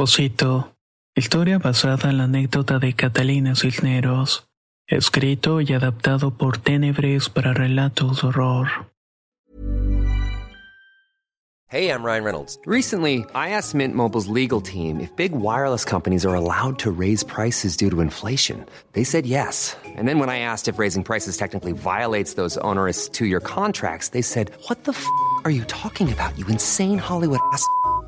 Osito. Historia basada en la anécdota de Catalina Cisneros. Escrito y adaptado por Tenebres para relatos de horror. Hey, I'm Ryan Reynolds. Recently, I asked Mint Mobile's legal team if big wireless companies are allowed to raise prices due to inflation. They said yes. And then when I asked if raising prices technically violates those onerous two year contracts, they said, What the f are you talking about, you insane Hollywood ass?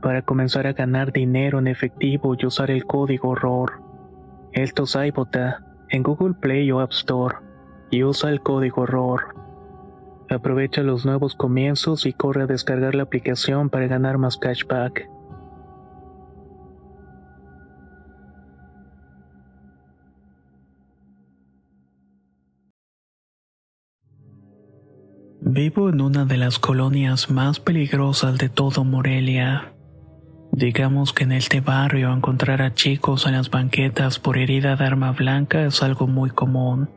para comenzar a ganar dinero en efectivo y usar el código ROR. Esto es en Google Play o App Store y usa el código ROR. Aprovecha los nuevos comienzos y corre a descargar la aplicación para ganar más cashback. Vivo en una de las colonias más peligrosas de todo Morelia. Digamos que en este barrio encontrar a chicos en las banquetas por herida de arma blanca es algo muy común.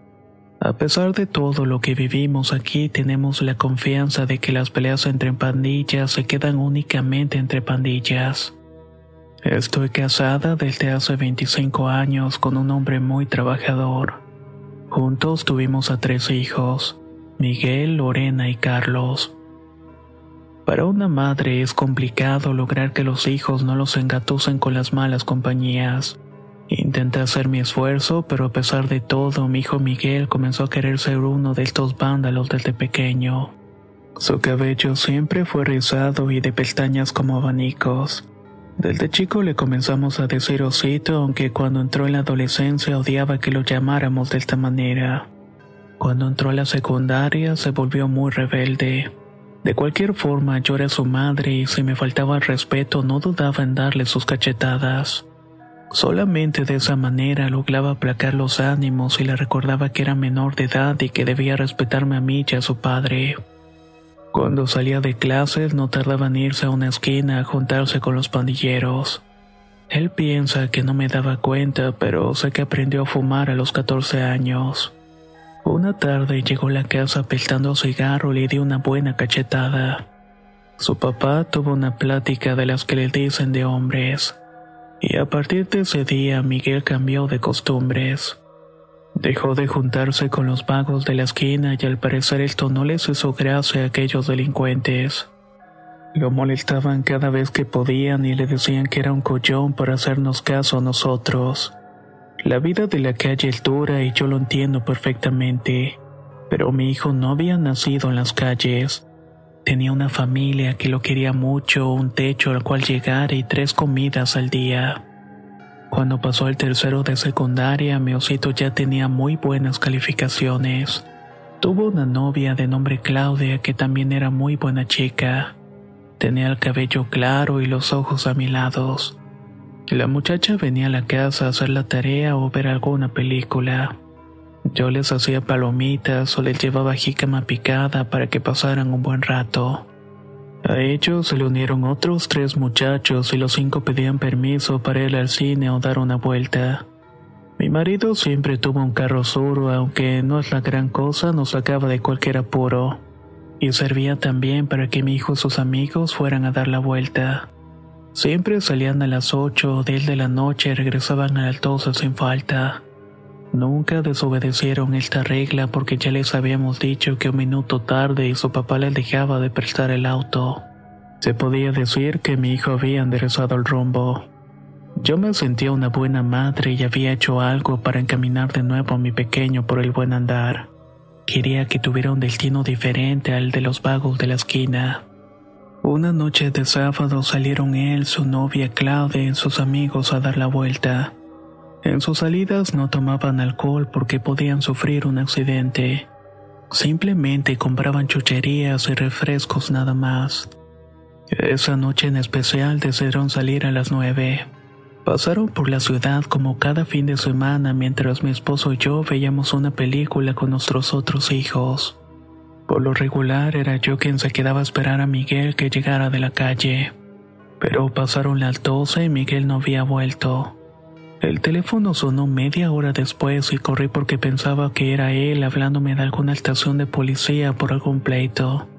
A pesar de todo lo que vivimos aquí, tenemos la confianza de que las peleas entre pandillas se quedan únicamente entre pandillas. Estoy casada desde hace 25 años con un hombre muy trabajador. Juntos tuvimos a tres hijos, Miguel, Lorena y Carlos. Para una madre es complicado lograr que los hijos no los engatusen con las malas compañías. Intenté hacer mi esfuerzo, pero a pesar de todo, mi hijo Miguel comenzó a querer ser uno de estos vándalos desde pequeño. Su cabello siempre fue rizado y de pestañas como abanicos. Desde chico le comenzamos a decir osito, aunque cuando entró en la adolescencia odiaba que lo llamáramos de esta manera. Cuando entró a la secundaria se volvió muy rebelde. De cualquier forma, yo era su madre y si me faltaba el respeto no dudaba en darle sus cachetadas. Solamente de esa manera lograba aplacar los ánimos y le recordaba que era menor de edad y que debía respetarme a mí y a su padre. Cuando salía de clases no tardaba en irse a una esquina a juntarse con los pandilleros. Él piensa que no me daba cuenta, pero sé que aprendió a fumar a los 14 años. Una tarde llegó a la casa apestando cigarro y le di una buena cachetada. Su papá tuvo una plática de las que le dicen de hombres. Y a partir de ese día Miguel cambió de costumbres. Dejó de juntarse con los vagos de la esquina y al parecer esto no les hizo gracia a aquellos delincuentes. Lo molestaban cada vez que podían y le decían que era un collón para hacernos caso a nosotros. La vida de la calle es dura y yo lo entiendo perfectamente, pero mi hijo no había nacido en las calles. Tenía una familia que lo quería mucho, un techo al cual llegar y tres comidas al día. Cuando pasó el tercero de secundaria, mi osito ya tenía muy buenas calificaciones. Tuvo una novia de nombre Claudia que también era muy buena chica. Tenía el cabello claro y los ojos amilados. La muchacha venía a la casa a hacer la tarea o ver alguna película. Yo les hacía palomitas o les llevaba jícama picada para que pasaran un buen rato. A ellos se le unieron otros tres muchachos y los cinco pedían permiso para ir al cine o dar una vuelta. Mi marido siempre tuvo un carro suro, aunque no es la gran cosa, nos sacaba de cualquier apuro. Y servía también para que mi hijo y sus amigos fueran a dar la vuelta. Siempre salían a las ocho o diez de la noche y regresaban a las doce sin falta. Nunca desobedecieron esta regla porque ya les habíamos dicho que un minuto tarde y su papá les dejaba de prestar el auto. Se podía decir que mi hijo había enderezado el rumbo. Yo me sentía una buena madre y había hecho algo para encaminar de nuevo a mi pequeño por el buen andar. Quería que tuviera un destino diferente al de los vagos de la esquina. Una noche de sábado salieron él, su novia Claudia y sus amigos a dar la vuelta. En sus salidas no tomaban alcohol porque podían sufrir un accidente. Simplemente compraban chucherías y refrescos nada más. Esa noche en especial decidieron salir a las nueve. Pasaron por la ciudad como cada fin de semana mientras mi esposo y yo veíamos una película con nuestros otros hijos. Por lo regular era yo quien se quedaba a esperar a Miguel que llegara de la calle. Pero pasaron las doce y Miguel no había vuelto. El teléfono sonó media hora después y corrí porque pensaba que era él hablándome de alguna estación de policía por algún pleito.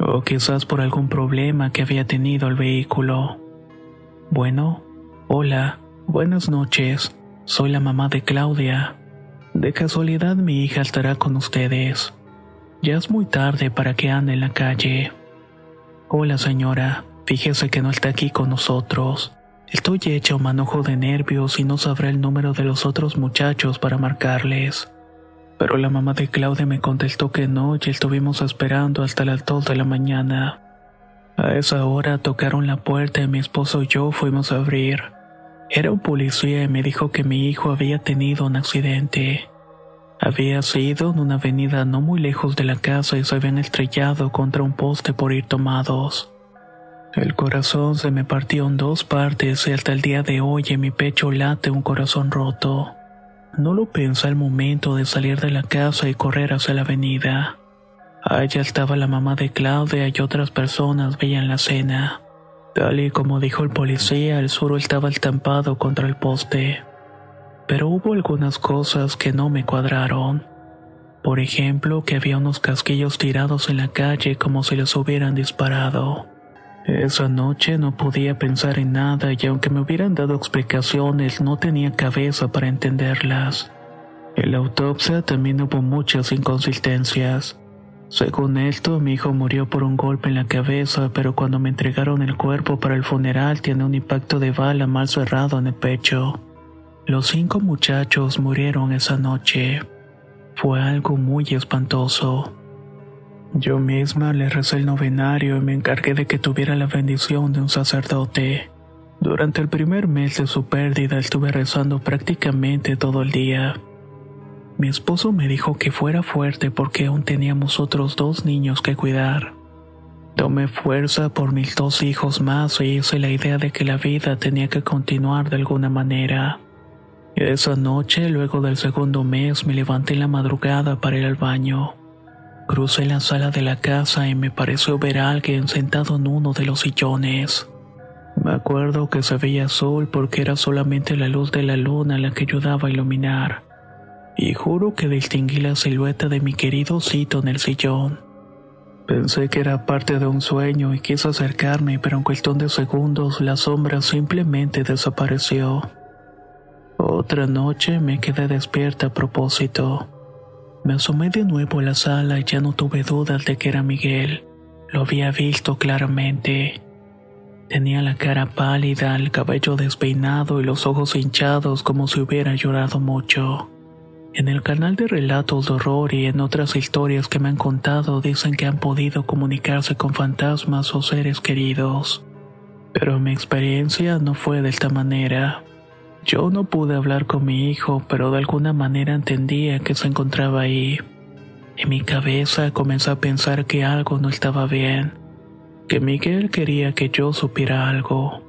O quizás por algún problema que había tenido el vehículo. Bueno, hola, buenas noches. Soy la mamá de Claudia. De casualidad mi hija estará con ustedes. Ya es muy tarde para que ande en la calle. Hola señora, fíjese que no está aquí con nosotros. Estoy hecha un manojo de nervios y no sabré el número de los otros muchachos para marcarles. Pero la mamá de Claudia me contestó que no y estuvimos esperando hasta las 2 de la mañana. A esa hora tocaron la puerta y mi esposo y yo fuimos a abrir. Era un policía y me dijo que mi hijo había tenido un accidente. Había sido en una avenida no muy lejos de la casa y se habían estrellado contra un poste por ir tomados. El corazón se me partió en dos partes y hasta el día de hoy en mi pecho late un corazón roto. No lo pensé al momento de salir de la casa y correr hacia la avenida. Allá estaba la mamá de Claudia y otras personas veían la cena. Tal y como dijo el policía, el suro estaba estampado contra el poste. Pero hubo algunas cosas que no me cuadraron. Por ejemplo, que había unos casquillos tirados en la calle como si les hubieran disparado. Esa noche no podía pensar en nada y aunque me hubieran dado explicaciones no tenía cabeza para entenderlas. En la autopsia también hubo muchas inconsistencias. Según esto, mi hijo murió por un golpe en la cabeza, pero cuando me entregaron el cuerpo para el funeral tiene un impacto de bala mal cerrado en el pecho. Los cinco muchachos murieron esa noche. Fue algo muy espantoso. Yo misma le recé el novenario y me encargué de que tuviera la bendición de un sacerdote. Durante el primer mes de su pérdida estuve rezando prácticamente todo el día. Mi esposo me dijo que fuera fuerte porque aún teníamos otros dos niños que cuidar. Tomé fuerza por mis dos hijos más y hice la idea de que la vida tenía que continuar de alguna manera. Esa noche, luego del segundo mes, me levanté en la madrugada para ir al baño. Crucé la sala de la casa y me pareció ver a alguien sentado en uno de los sillones. Me acuerdo que se veía azul porque era solamente la luz de la luna la que ayudaba a iluminar. Y juro que distinguí la silueta de mi querido Cito en el sillón. Pensé que era parte de un sueño y quise acercarme, pero en cuestión de segundos la sombra simplemente desapareció. Otra noche me quedé despierta a propósito. Me asomé de nuevo a la sala y ya no tuve dudas de que era Miguel. Lo había visto claramente. Tenía la cara pálida, el cabello despeinado y los ojos hinchados como si hubiera llorado mucho. En el canal de relatos de horror y en otras historias que me han contado dicen que han podido comunicarse con fantasmas o seres queridos. Pero mi experiencia no fue de esta manera. Yo no pude hablar con mi hijo, pero de alguna manera entendía que se encontraba ahí. En mi cabeza comencé a pensar que algo no estaba bien que Miguel quería que yo supiera algo.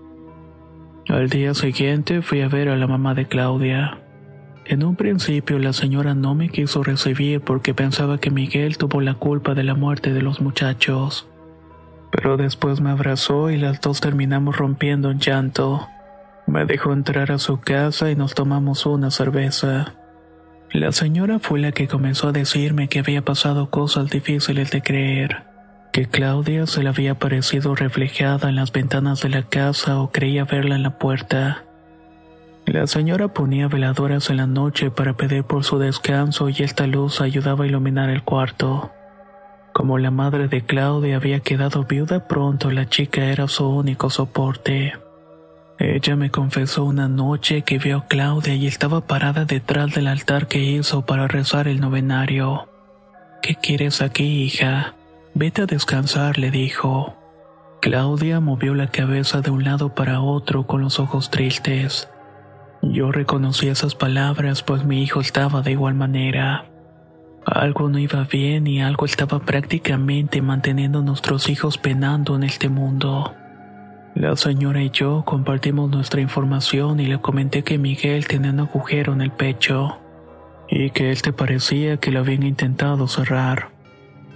Al día siguiente fui a ver a la mamá de Claudia. En un principio la señora no me quiso recibir porque pensaba que Miguel tuvo la culpa de la muerte de los muchachos. Pero después me abrazó y las dos terminamos rompiendo en llanto. Me dejó entrar a su casa y nos tomamos una cerveza. La señora fue la que comenzó a decirme que había pasado cosas difíciles de creer que Claudia se le había parecido reflejada en las ventanas de la casa o creía verla en la puerta. La señora ponía veladoras en la noche para pedir por su descanso y esta luz ayudaba a iluminar el cuarto. Como la madre de Claudia había quedado viuda pronto, la chica era su único soporte. Ella me confesó una noche que vio a Claudia y estaba parada detrás del altar que hizo para rezar el novenario. ¿Qué quieres aquí, hija? Vete a descansar, le dijo. Claudia movió la cabeza de un lado para otro con los ojos tristes. Yo reconocí esas palabras pues mi hijo estaba de igual manera. Algo no iba bien y algo estaba prácticamente manteniendo a nuestros hijos penando en este mundo. La señora y yo compartimos nuestra información y le comenté que Miguel tenía un agujero en el pecho y que él te parecía que lo habían intentado cerrar.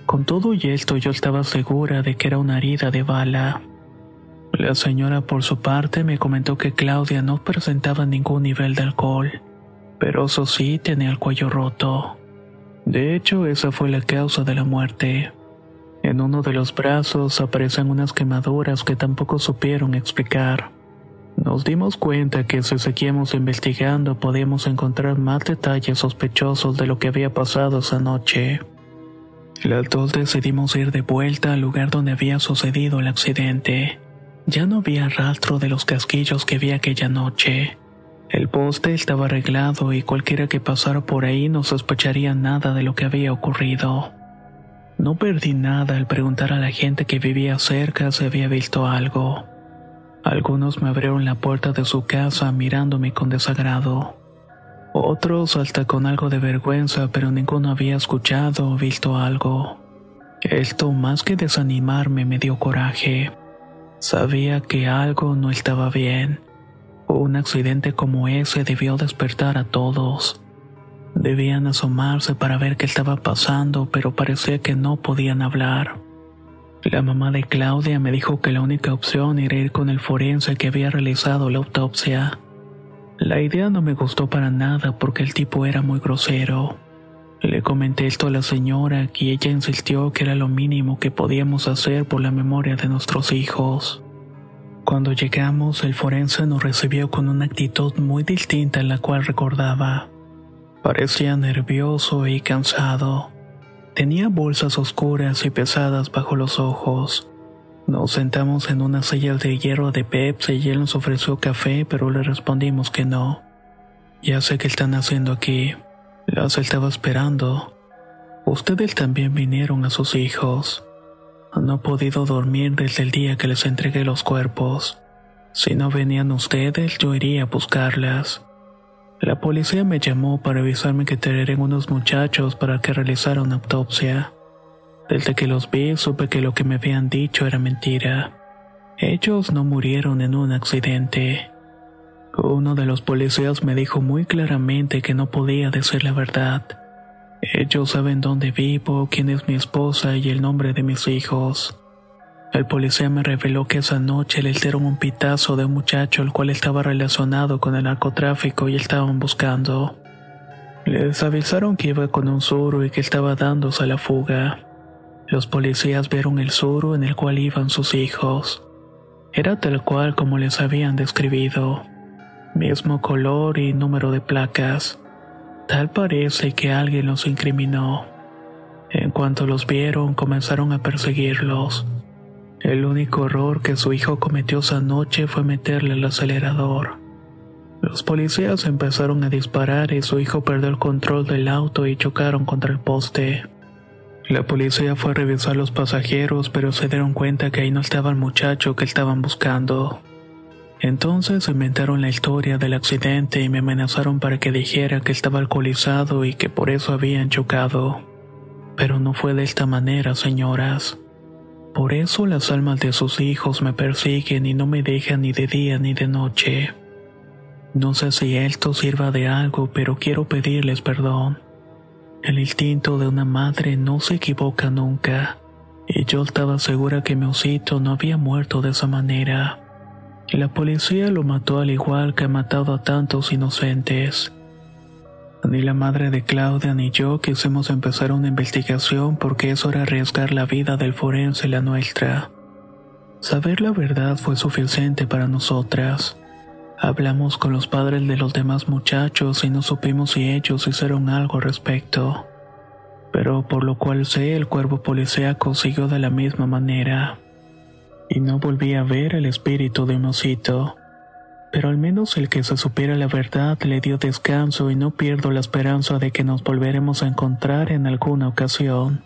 Con todo y esto yo estaba segura de que era una herida de bala. La señora por su parte me comentó que Claudia no presentaba ningún nivel de alcohol, pero eso sí tenía el cuello roto. De hecho, esa fue la causa de la muerte. En uno de los brazos aparecen unas quemaduras que tampoco supieron explicar. Nos dimos cuenta que si seguíamos investigando podíamos encontrar más detalles sospechosos de lo que había pasado esa noche. Las dos decidimos ir de vuelta al lugar donde había sucedido el accidente. Ya no había rastro de los casquillos que vi aquella noche. El poste estaba arreglado y cualquiera que pasara por ahí no sospecharía nada de lo que había ocurrido. No perdí nada al preguntar a la gente que vivía cerca si había visto algo. Algunos me abrieron la puerta de su casa mirándome con desagrado. Otros hasta con algo de vergüenza, pero ninguno había escuchado o visto algo. Esto más que desanimarme me dio coraje. Sabía que algo no estaba bien. Un accidente como ese debió despertar a todos. Debían asomarse para ver qué estaba pasando, pero parecía que no podían hablar. La mamá de Claudia me dijo que la única opción era ir con el forense que había realizado la autopsia. La idea no me gustó para nada porque el tipo era muy grosero. Le comenté esto a la señora y ella insistió que era lo mínimo que podíamos hacer por la memoria de nuestros hijos. Cuando llegamos, el forense nos recibió con una actitud muy distinta a la cual recordaba. Parecía nervioso y cansado. Tenía bolsas oscuras y pesadas bajo los ojos. Nos sentamos en una silla de hierro de Pepsi y él nos ofreció café, pero le respondimos que no. Ya sé qué están haciendo aquí. Las estaba esperando. Ustedes también vinieron a sus hijos. No he podido dormir desde el día que les entregué los cuerpos. Si no venían ustedes, yo iría a buscarlas. La policía me llamó para avisarme que traerían unos muchachos para que realizaran una autopsia. Desde que los vi supe que lo que me habían dicho era mentira. Ellos no murieron en un accidente. Uno de los policías me dijo muy claramente que no podía decir la verdad. Ellos saben dónde vivo, quién es mi esposa y el nombre de mis hijos. El policía me reveló que esa noche les dieron un pitazo de un muchacho el cual estaba relacionado con el narcotráfico y estaban buscando. Les avisaron que iba con un suru y que estaba dándose a la fuga. Los policías vieron el suru en el cual iban sus hijos. Era tal cual como les habían describido. Mismo color y número de placas. Tal parece que alguien los incriminó. En cuanto los vieron, comenzaron a perseguirlos. El único error que su hijo cometió esa noche fue meterle el acelerador. Los policías empezaron a disparar y su hijo perdió el control del auto y chocaron contra el poste. La policía fue a revisar los pasajeros, pero se dieron cuenta que ahí no estaba el muchacho que estaban buscando. Entonces inventaron la historia del accidente y me amenazaron para que dijera que estaba alcoholizado y que por eso habían chocado. Pero no fue de esta manera, señoras. Por eso las almas de sus hijos me persiguen y no me dejan ni de día ni de noche. No sé si esto sirva de algo, pero quiero pedirles perdón. El instinto de una madre no se equivoca nunca, y yo estaba segura que mi osito no había muerto de esa manera. La policía lo mató al igual que ha matado a tantos inocentes. Ni la madre de Claudia ni yo quisimos empezar una investigación porque eso era arriesgar la vida del forense y la nuestra. Saber la verdad fue suficiente para nosotras. Hablamos con los padres de los demás muchachos y no supimos si ellos hicieron algo al respecto. Pero por lo cual sé el cuervo policíaco siguió de la misma manera. Y no volví a ver el espíritu de un osito pero al menos el que se supiera la verdad le dio descanso y no pierdo la esperanza de que nos volveremos a encontrar en alguna ocasión.